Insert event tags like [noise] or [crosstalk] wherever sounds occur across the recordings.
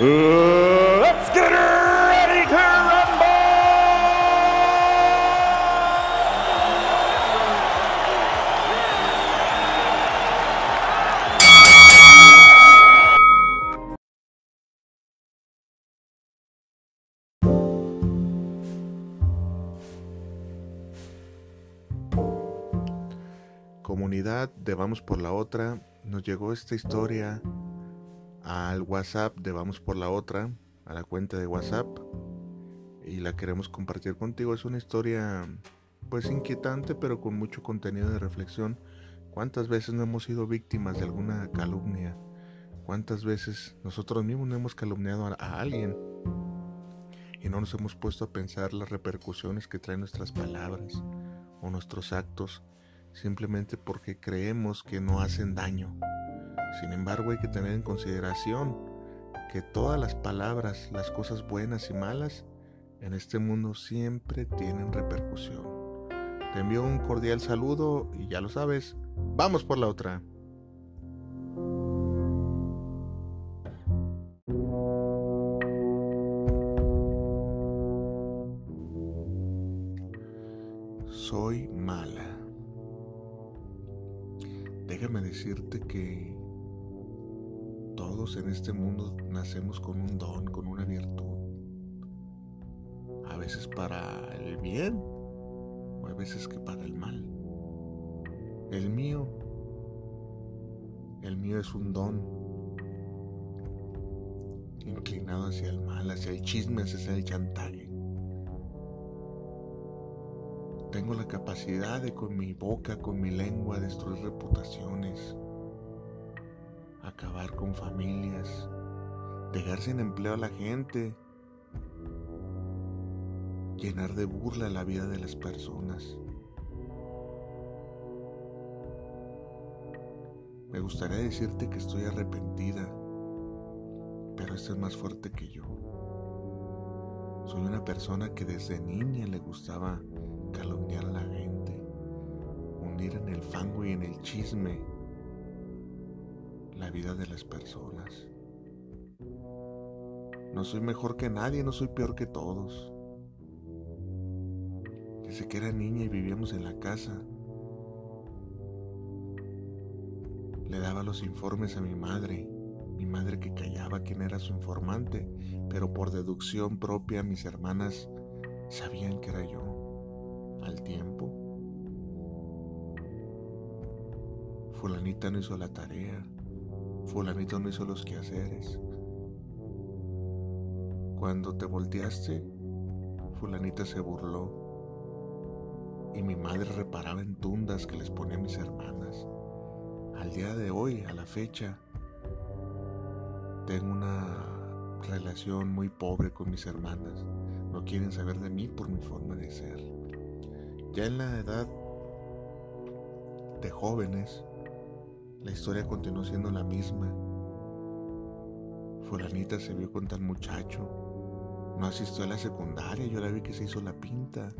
let's! Comunidad de Vamos por la Otra, nos llegó esta historia al WhatsApp de Vamos por la Otra, a la cuenta de WhatsApp, y la queremos compartir contigo. Es una historia pues inquietante, pero con mucho contenido de reflexión. ¿Cuántas veces no hemos sido víctimas de alguna calumnia? ¿Cuántas veces nosotros mismos no hemos calumniado a, alguien? Y no nos hemos puesto a pensar las repercusiones que traen nuestras palabras o nuestros actos simplemente porque creemos que no hacen daño. Sin embargo, hay que tener en consideración que todas las palabras, las cosas buenas y malas, en este mundo siempre tienen repercusión. Te envío un cordial saludo y ya lo sabes, vamos por la otra. Soy mala. Déjame decirte que todos en este mundo nacemos con un don, con una virtud. A veces para el bien o a veces que para el mal. El mío, el mío es un don inclinado hacia el mal, hacia el chisme, hacia el chantaje. Tengo la capacidad de con mi boca, con mi lengua, destruir reputaciones, acabar con familias, dejar sin empleo a la gente, llenar de burla la vida de las personas. Me gustaría decirte que estoy arrepentida, pero esto es más fuerte que yo. Soy una persona que desde niña le gustaba calumniar a la gente, hundir en el fango y en el chisme la vida de las personas. No soy mejor que nadie, no soy peor que todos. Desde que era niña y vivíamos en la casa, le daba los informes a mi madre, mi madre que callaba quién era su informante, pero por deducción propia mis hermanas sabían que era yo al tiempo. Fulanita no hizo la tarea, fulanito no hizo los quehaceres. Cuando te volteaste, fulanita se burló y mi madre reparaba en tundas que les ponía a mis hermanas. Al día de hoy, a la fecha, tengo una relación muy pobre con mis hermanas. No quieren saber de mí por mi forma de ser. Ya en la edad de jóvenes, la historia continuó siendo la misma. Fulanita se vio con tal muchacho. No asistió a la secundaria, yo la vi que se hizo la pinta.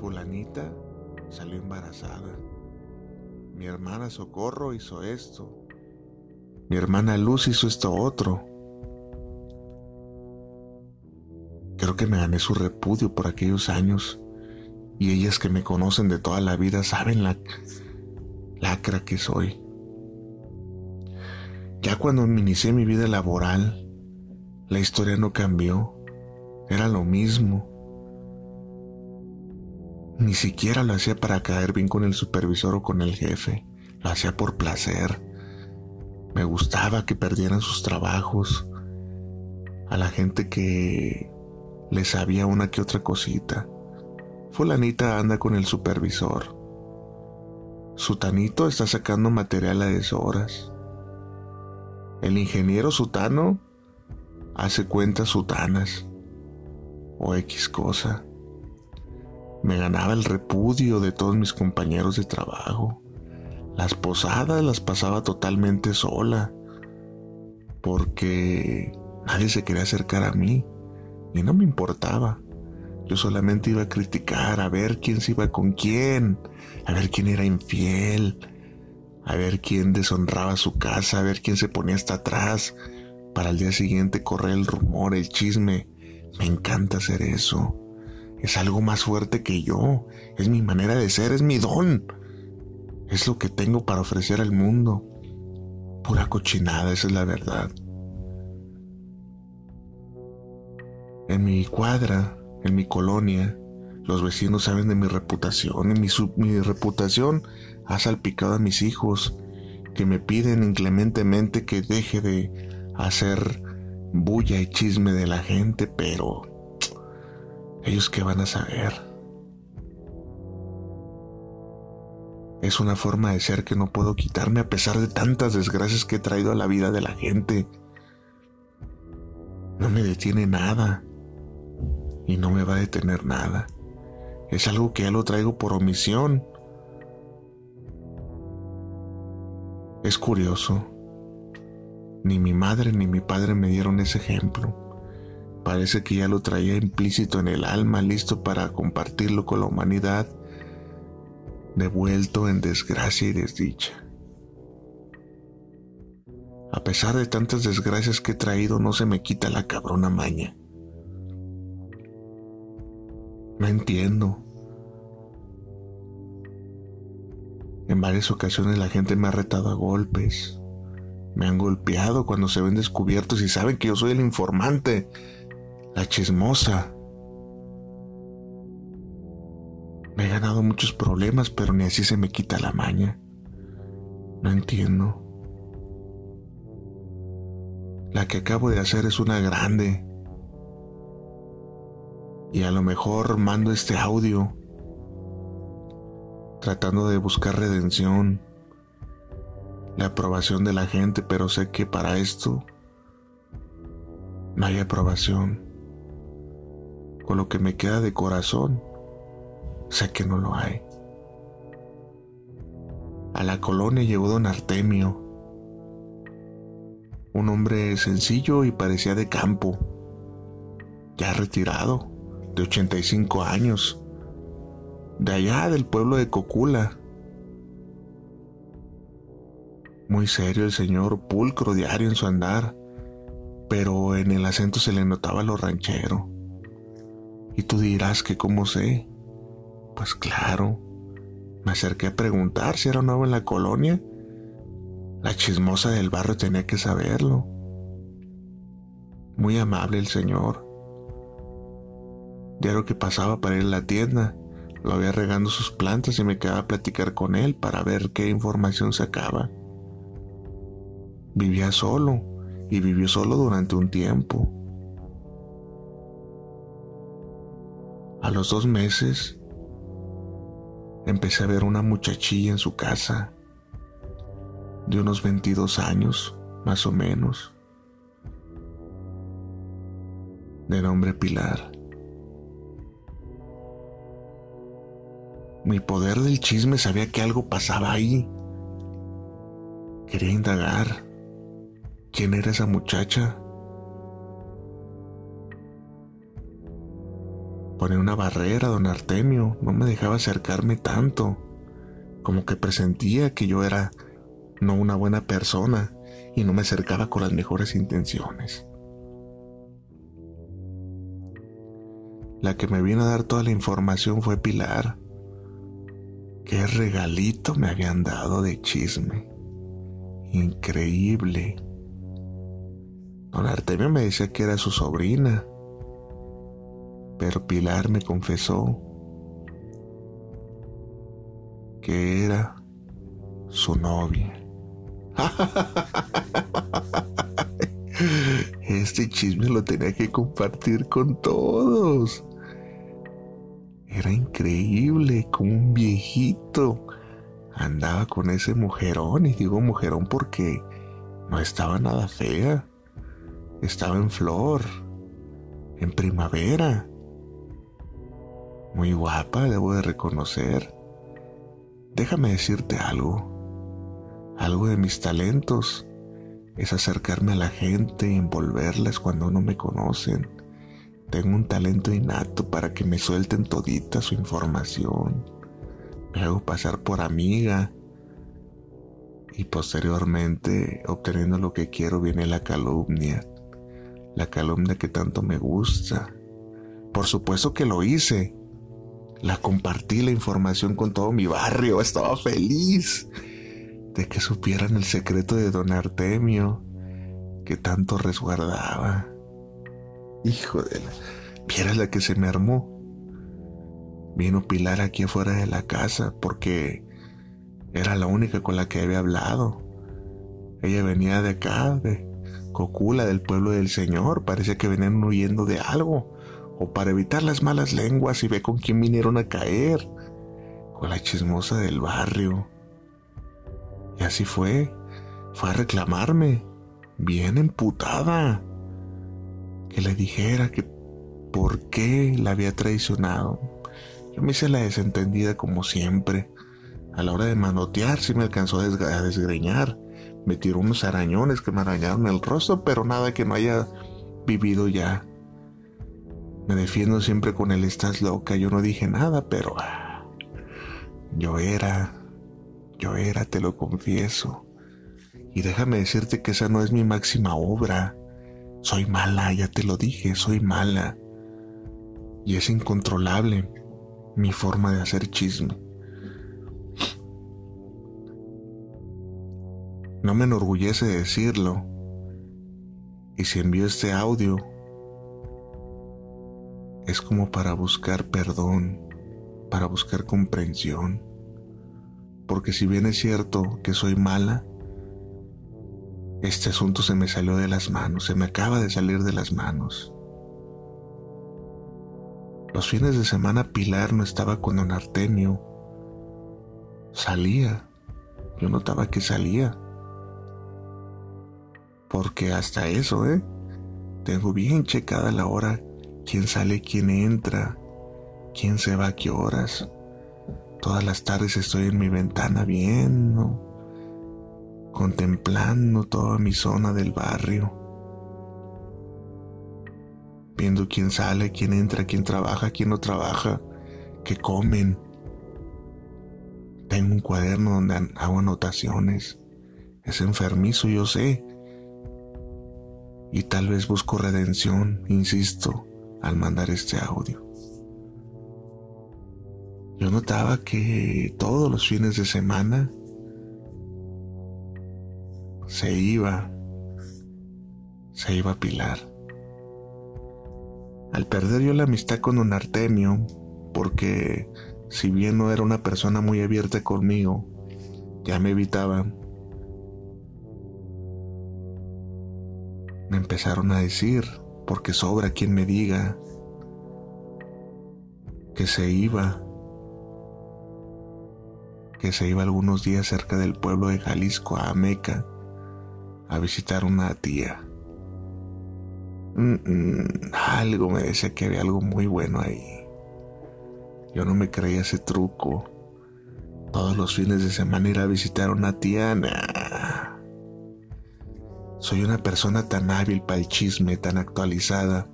Fulanita salió embarazada. Mi hermana Socorro hizo esto. Mi hermana Luz hizo esto otro. Creo que me gané su repudio por aquellos años. Y ellas que me conocen de toda la vida saben la lacra que soy. Ya cuando inicié mi vida laboral, la historia no cambió. Era lo mismo. Ni siquiera lo hacía para caer bien con el supervisor o con el jefe. Lo hacía por placer. Me gustaba que perdieran sus trabajos. A la gente que le sabía una que otra cosita. Fulanita anda con el supervisor. Sutanito está sacando material a deshoras. El ingeniero Sutano hace cuentas sutanas o X cosa. Me ganaba el repudio de todos mis compañeros de trabajo. Las posadas las pasaba totalmente sola porque nadie se quería acercar a mí y no me importaba. Yo solamente iba a criticar, a ver quién se iba con quién, a ver quién era infiel, a ver quién deshonraba su casa, a ver quién se ponía hasta atrás, para el día siguiente correr el rumor, el chisme. Me encanta hacer eso. Es algo más fuerte que yo, es mi manera de ser, es mi don. Es lo que tengo para ofrecer al mundo. Pura cochinada, esa es la verdad. En mi cuadra, en mi colonia, los vecinos saben de mi reputación y mi, reputación ha salpicado a mis hijos que me piden inclementemente que deje de hacer bulla y chisme de la gente, pero ellos qué van a saber. Es una forma de ser que no puedo quitarme a pesar de tantas desgracias que he traído a la vida de la gente. No me detiene nada y no me va a detener nada. Es algo que ya lo traigo por omisión. Es curioso. Ni mi madre ni mi padre me dieron ese ejemplo. Parece que ya lo traía implícito en el alma, listo para compartirlo con la humanidad, devuelto en desgracia y desdicha. A pesar de tantas desgracias que he traído, no se me quita la cabrona maña. No entiendo. En varias ocasiones la gente me ha retado a golpes. Me han golpeado cuando se ven descubiertos y saben que yo soy el informante, la chismosa. Me he ganado muchos problemas, pero ni así se me quita la maña. No entiendo. La que acabo de hacer es una grande. Y a lo mejor mando este audio tratando de buscar redención la aprobación de la gente, pero sé que para esto no hay aprobación. Con lo que me queda de corazón, sé que no lo hay. A la colonia llegó don Artemio, un hombre sencillo y parecía de campo, ya retirado, de 85 años, de allá del pueblo de Cocula Muy serio el señor, pulcro diario en su andar, pero en el acento se le notaba lo ranchero. Y tú dirás que cómo sé. Pues claro, me acerqué a preguntar si era nuevo en la colonia. La chismosa del barrio tenía que saberlo. Muy amable el señor. Diario que pasaba para ir a la tienda, lo había regando sus plantas y me quedaba a platicar con él para ver qué información sacaba. Vivía solo y vivió solo durante un tiempo. A los dos meses empecé a ver una muchachilla en su casa de unos 22 años, más o menos, de nombre Pilar. Mi poder del chisme sabía que algo pasaba ahí. Quería indagar. ¿Quién era esa muchacha? Pone una barrera, don Artemio, no me dejaba acercarme tanto, como que presentía que yo era no una buena persona y no me acercaba con las mejores intenciones. La que me vino a dar toda la información fue Pilar. Qué regalito me habían dado de chisme. Increíble. Don Artemio me decía que era su sobrina, pero Pilar me confesó que era su novia. [laughs] Este chisme lo tenía que compartir con todos. Era increíble como un viejito andaba con ese mujerón, y digo mujerón porque no estaba nada fea estaba en flor, en primavera. Muy guapa, debo de reconocer. Déjame decirte algo. Algo de mis talentos es acercarme a la gente y envolverlas cuando no me conocen. Tengo un talento innato para que me suelten todita su información. Me hago pasar por amiga. Y posteriormente, obteniendo lo que quiero, viene la calumnia. La calumnia que tanto me gusta. Por supuesto que lo hice. La compartí la información con todo mi barrio. Estaba feliz de que supieran el secreto de don Artemio que tanto resguardaba. Hijo de la... Vieras la que se me armó. Vino Pilar aquí afuera de la casa porque era la única con la que había hablado. Ella venía de acá, de Cocula, del pueblo del Señor. Parece que venían huyendo de algo. O para evitar las malas lenguas y ve con quién vinieron a caer. Con la chismosa del barrio. Y así fue. Fue a reclamarme. Bien emputada. Que le dijera que por qué la había traicionado. Yo me hice la desentendida como siempre. A la hora de manotear sí me alcanzó a, desgreñar. Me tiró unos arañones que me arañaron el rostro, pero nada que no haya vivido ya. Me defiendo siempre con el estás loca. Yo no dije nada, pero ah, yo era, yo era, te lo confieso. Y déjame decirte que esa no es mi máxima obra. Soy mala, ya te lo dije, soy mala. Y es incontrolable mi forma de hacer chisme. No me enorgullece decirlo. Y si envío este audio, es como para buscar perdón, para buscar comprensión. Porque si bien es cierto que soy mala, este asunto se me salió de las manos, se me acaba de salir de las manos. Los fines de semana Pilar no estaba con don Artemio. Salía. Yo notaba que salía. Porque hasta eso, ¿eh? Tengo bien checada la hora, quién sale, quién entra, quién se va a qué horas. Todas las tardes estoy en mi ventana viendo, contemplando toda mi zona del barrio viendo quién sale, quién entra, quién trabaja, quién no trabaja, qué comen. Tengo un cuaderno donde hago anotaciones. Es enfermizo, yo sé. Y tal vez busco redención, insisto, al mandar este audio. Yo notaba que todos los fines de semana se iba, se iba a Pilar. Al perder yo la amistad con don Artemio, porque si bien no era una persona muy abierta conmigo, ya me evitaba, me empezaron a decir, porque sobra quien me diga, que se iba, que se iba algunos días cerca del pueblo de Jalisco a Ameca a visitar una tía. Mm, algo me decía que había algo muy bueno ahí. Yo no me creía ese truco. Todos los fines de semana ir a visitar una tía. Soy una persona tan hábil para el chisme, tan actualizada.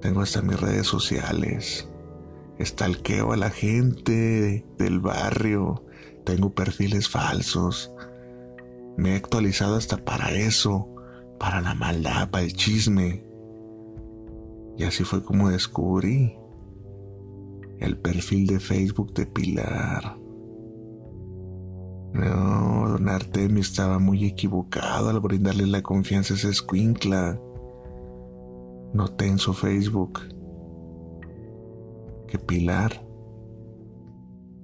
Tengo hasta mis redes sociales. Estalqueo a la gente del barrio. Tengo perfiles falsos. Me he actualizado hasta para eso para la maldad, para el chisme. Y así fue como descubrí el perfil de Facebook de Pilar. No, don Artemio estaba muy equivocado al brindarle la confianza a esa escuincla. Noté en su Facebook que Pilar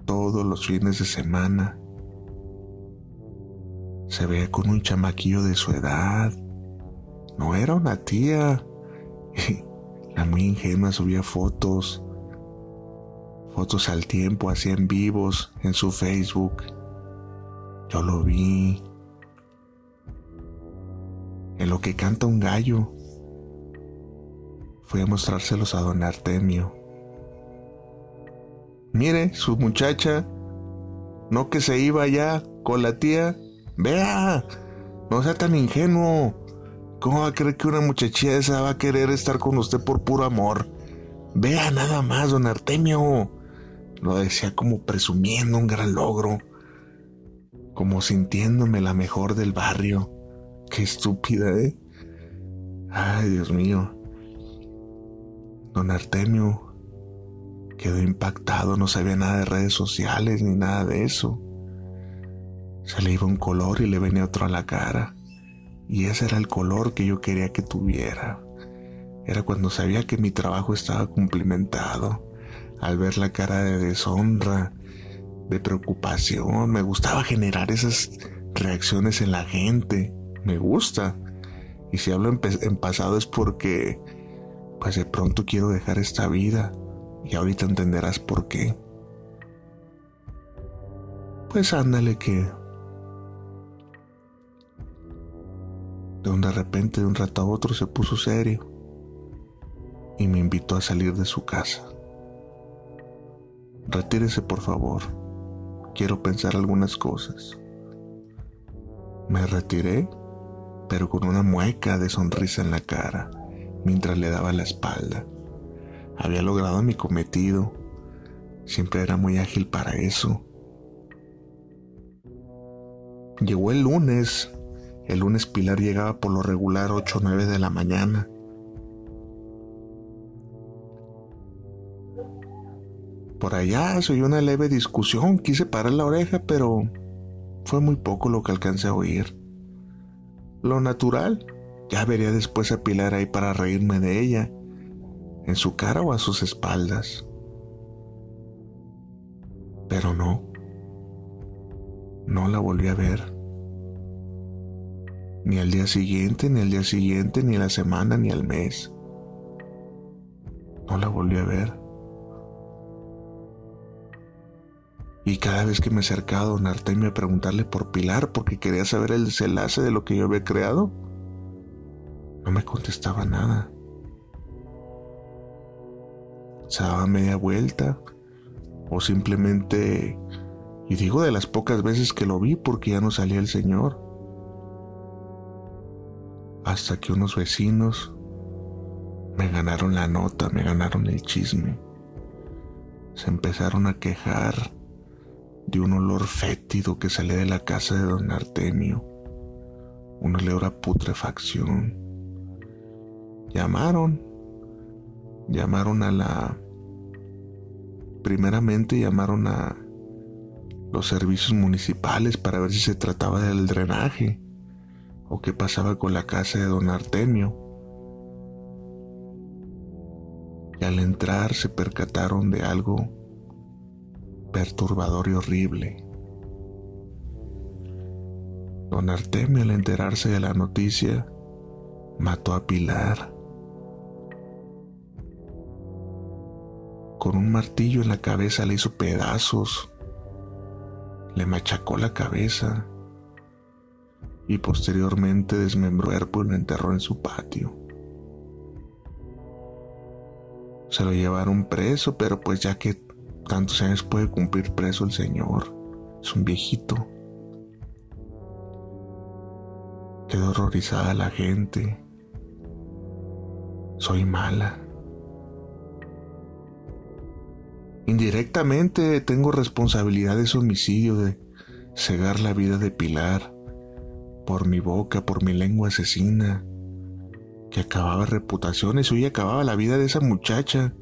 todos los fines de semana se veía con un chamaquillo de su edad no era una tía. [laughs] La muy ingenua subía fotos, fotos al tiempo, hacía en vivos en su Facebook. Yo lo vi. en lo que canta un gallo. Fui a mostrárselos a don Artemio. Mire, su muchacha, no que se iba ya con la tía. Vea, no sea tan ingenuo. ¿Cómo va a creer que una muchachilla esa va a querer estar con usted por puro amor? Vea nada más, don Artemio. Lo decía como presumiendo un gran logro. Como sintiéndome la mejor del barrio. Qué estúpida, ¿eh? Ay, Dios mío. Don Artemio quedó impactado, no sabía nada de redes sociales ni nada de eso. Se le iba un color y le venía otro a la cara. Y ese era el color que yo quería que tuviera. Era cuando sabía que mi trabajo estaba cumplimentado. Al ver la cara de deshonra, de preocupación, me gustaba generar esas reacciones en la gente. Me gusta. Y si hablo en, pasado es porque, pues de pronto quiero dejar esta vida. Y ahorita entenderás por qué. Pues ándale que De de repente, de un rato a otro, se puso serio y me invitó a salir de su casa. Retírese, por favor. Quiero pensar algunas cosas. Me retiré, pero con una mueca de sonrisa en la cara, mientras le daba la espalda. Había logrado mi cometido. Siempre era muy ágil para eso. Llegó el lunes el lunes Pilar llegaba por lo regular 8 o 9 de la mañana. Por allá se oyó una leve discusión, quise parar la oreja, pero fue muy poco lo que alcancé a oír. Lo natural, ya vería después a Pilar ahí para reírme de ella, en su cara o a sus espaldas. Pero no, no la volví a ver ni al día siguiente, ni al día siguiente, ni a la semana, ni al mes. No la volví a ver. Y cada vez que me acercaba a don Artemio a preguntarle por Pilar porque quería saber el desenlace de lo que yo había creado, no me contestaba nada. Se daba media vuelta o simplemente, y digo de las pocas veces que lo vi porque ya no salía el señor, hasta que unos vecinos me ganaron la nota, me ganaron el chisme. Se empezaron a quejar de un olor fétido que salía de la casa de don Artemio, un olor a putrefacción. Llamaron, llamaron a la... Primeramente llamaron a los servicios municipales para ver si se trataba del drenaje o qué pasaba con la casa de don Artemio. Y al entrar se percataron de algo perturbador y horrible. Don Artemio al enterarse de la noticia mató a Pilar. Con un martillo en la cabeza le hizo pedazos, le machacó la cabeza y posteriormente desmembró el cuerpo y lo enterró en su patio. Se lo llevaron preso, pero pues ya que tantos años puede cumplir preso el señor, es un viejito. Quedó horrorizada la gente. Soy mala. Indirectamente tengo responsabilidad de ese homicidio, de cegar la vida de Pilar por mi boca, por mi lengua asesina, que acababa reputaciones, hoy acababa la vida de esa muchacha.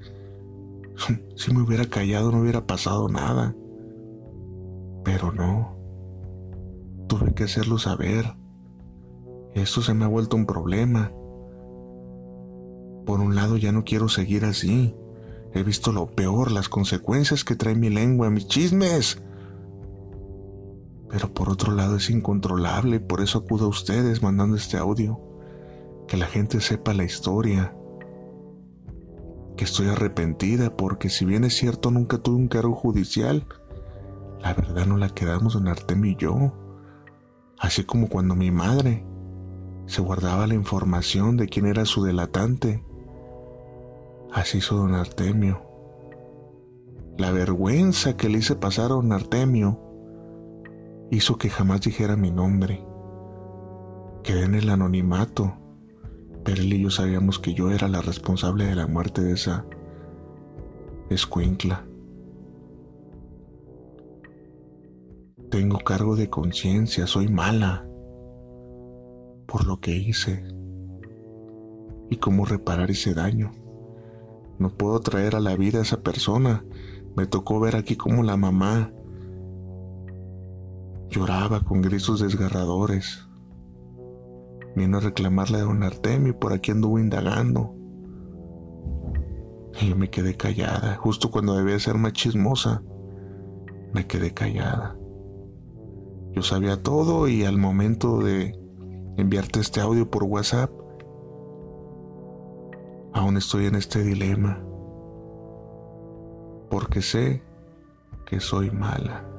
[laughs] Si me hubiera callado no hubiera pasado nada. Pero no. Tuve que hacerlo saber. Esto se me ha vuelto un problema. Por un lado ya no quiero seguir así. He visto lo peor, las consecuencias que trae mi lengua, mis chismes. Pero por otro lado es incontrolable, por eso acudo a ustedes mandando este audio. Que la gente sepa la historia. Que estoy arrepentida porque si bien es cierto nunca tuve un cargo judicial, la verdad no la quedamos en Artemio y yo. Así como cuando mi madre se guardaba la información de quién era su delatante. Así hizo don Artemio. La vergüenza que le hice pasar a don Artemio hizo que jamás dijera mi nombre. Quedé en el anonimato, pero él y yo sabíamos que yo era la responsable de la muerte de esa escuincla. Tengo cargo de conciencia, soy mala por lo que hice y cómo reparar ese daño. No puedo traer a la vida a esa persona. Me tocó ver aquí como la mamá lloraba con gritos desgarradores. Vino a reclamarle a don Artemio por aquí anduvo indagando. Y yo me quedé callada, justo cuando debía ser más chismosa. Me quedé callada. Yo sabía todo y al momento de enviarte este audio por WhatsApp, aún estoy en este dilema, porque sé que soy mala.